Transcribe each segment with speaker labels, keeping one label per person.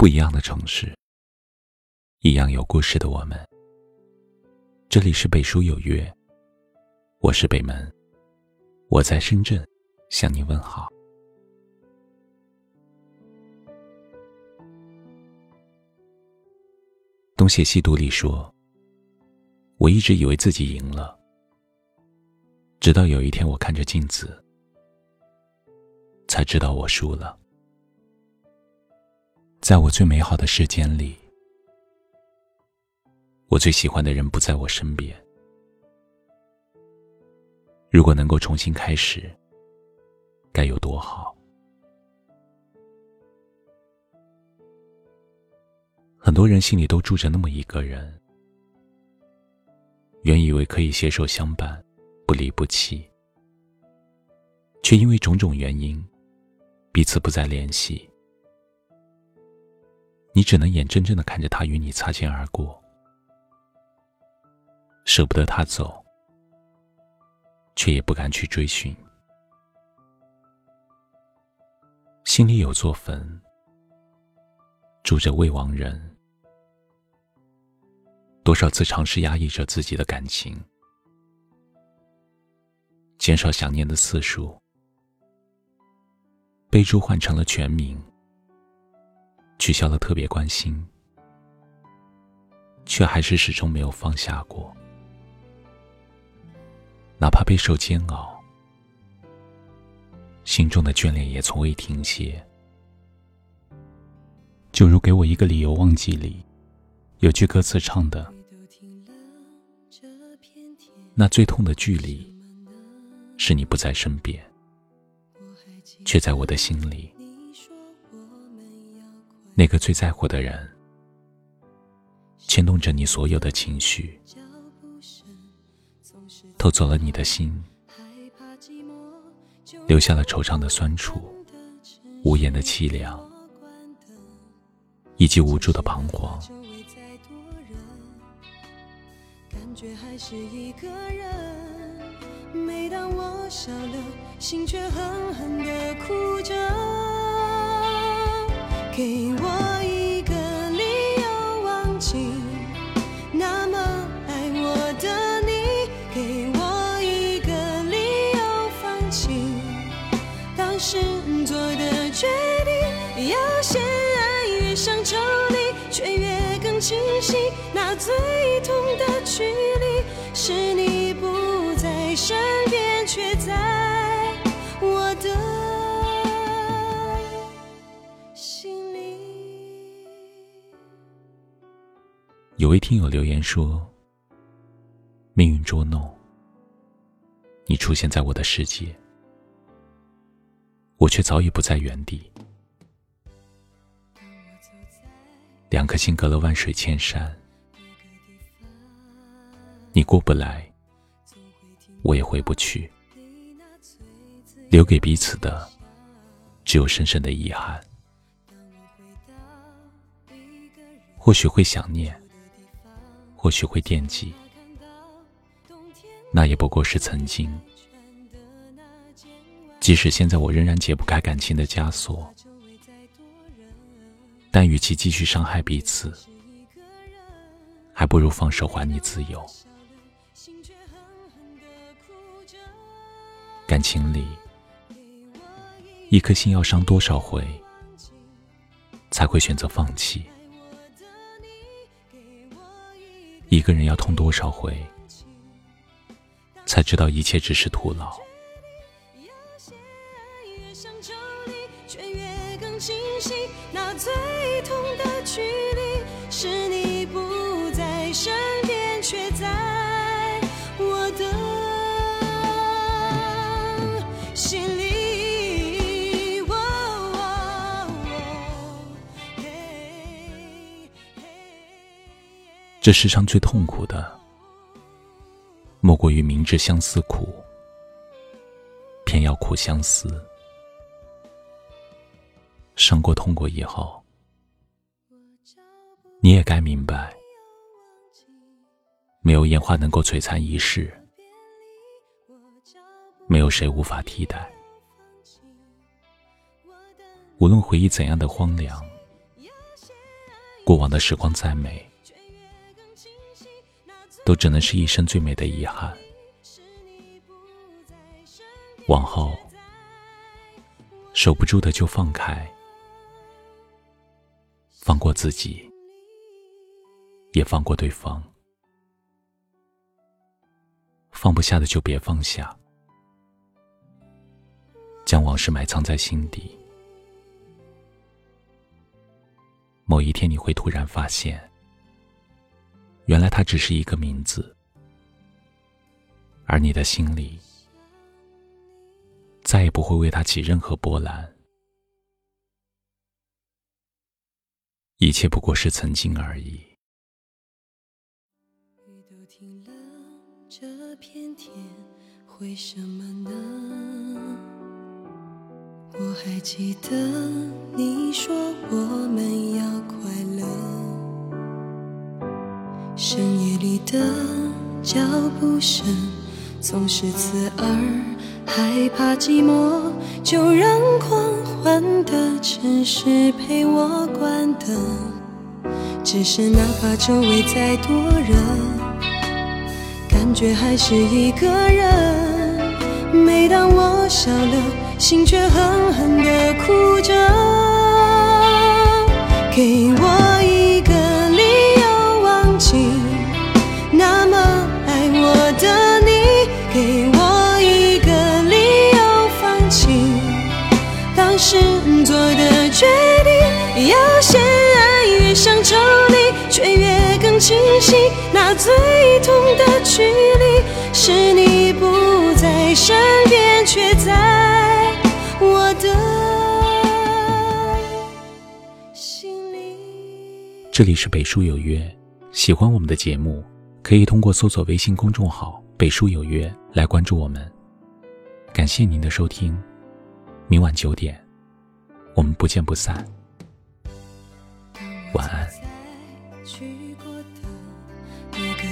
Speaker 1: 不一样的城市，一样有故事的我们。这里是北书有约，我是北门，我在深圳向你问好。东邪西毒里说：“我一直以为自己赢了，直到有一天我看着镜子，才知道我输了。在我最美好的时间里，我最喜欢的人不在我身边。如果能够重新开始，该有多好！”很多人心里都住着那么一个人，原以为可以携手相伴，不离不弃，却因为种种原因，彼此不再联系。你只能眼睁睁的看着他与你擦肩而过，舍不得他走，却也不敢去追寻，心里有座坟，住着未亡人。多少次尝试压抑着自己的感情，减少想念的次数，备注换成了全名，取消了特别关心，却还是始终没有放下过。哪怕备受煎熬，心中的眷恋也从未停歇。就如《给我一个理由忘记》里。有句歌词唱的：“那最痛的距离，是你不在身边，却在我的心里。那个最在乎的人，牵动着你所有的情绪，偷走了你的心，留下了惆怅的酸楚，无言的凄凉，以及无助的彷徨。”
Speaker 2: 却还是一个人。每当我笑了，心却狠狠地哭着。给却越更清晰那最痛的距离。是你不在身边，却在我的心里。
Speaker 1: 有位听友留言说：“命运捉弄，你出现在我的世界，我却早已不在原地。两颗心隔了万水千山。”你过不来，我也回不去。留给彼此的，只有深深的遗憾。或许会想念，或许会惦记，那也不过是曾经。即使现在我仍然解不开感情的枷锁，但与其继续伤害彼此，还不如放手还你自由。感情里，一颗心要伤多少回，才会选择放弃？一个人要痛多少回，才知道一切只是徒劳？最痛的距离，是你不在身边，却在我的心里。这世上最痛苦的，莫过于明知相思苦，偏要苦相思。伤过、痛过以后，你也该明白，没有烟花能够璀璨一世，没有谁无法替代。无论回忆怎样的荒凉，过往的时光再美，都只能是一生最美的遗憾。往后，守不住的就放开，放过自己，也放过对方。放不下的就别放下，将往事埋藏在心底。某一天，你会突然发现，原来它只是一个名字，而你的心里再也不会为它起任何波澜。一切不过是曾经而已。
Speaker 2: 雨都停了这片天为什么呢？我还记得你说我们要快乐。深夜里的脚步声总是刺耳，害怕寂寞，就让狂换的城市陪我关灯。只是哪怕周围再多人。感觉还是一个人。每当我笑了，心却狠狠地哭着。给心。那最痛的距离，是你不在身边，却在我的心里。
Speaker 1: 这里是北书有约，喜欢我们的节目，可以通过搜索微信公众号“北书有约”来关注我们。感谢您的收听，明晚九点，我们不见不散。晚安。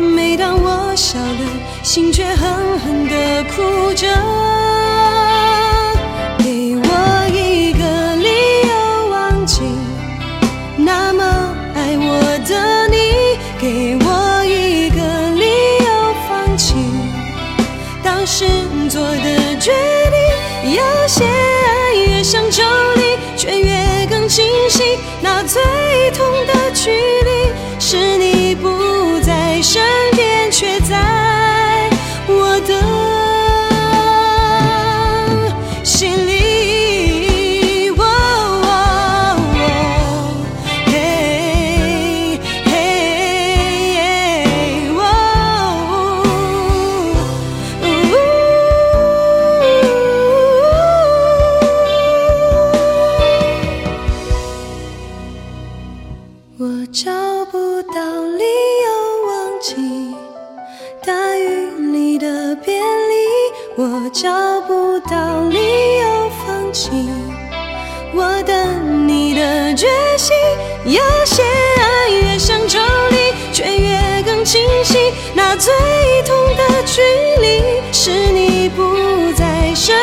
Speaker 2: 每当我笑了，心却狠狠地哭着。给我一个理由忘记那么爱我的你，给我一个理由放弃当时做的决定。有些爱越想抽离，却越更清晰。那最痛的距离，是你不生我等你的决心。有些爱越想抽离，却越更清晰。那最痛的距离，是你不在身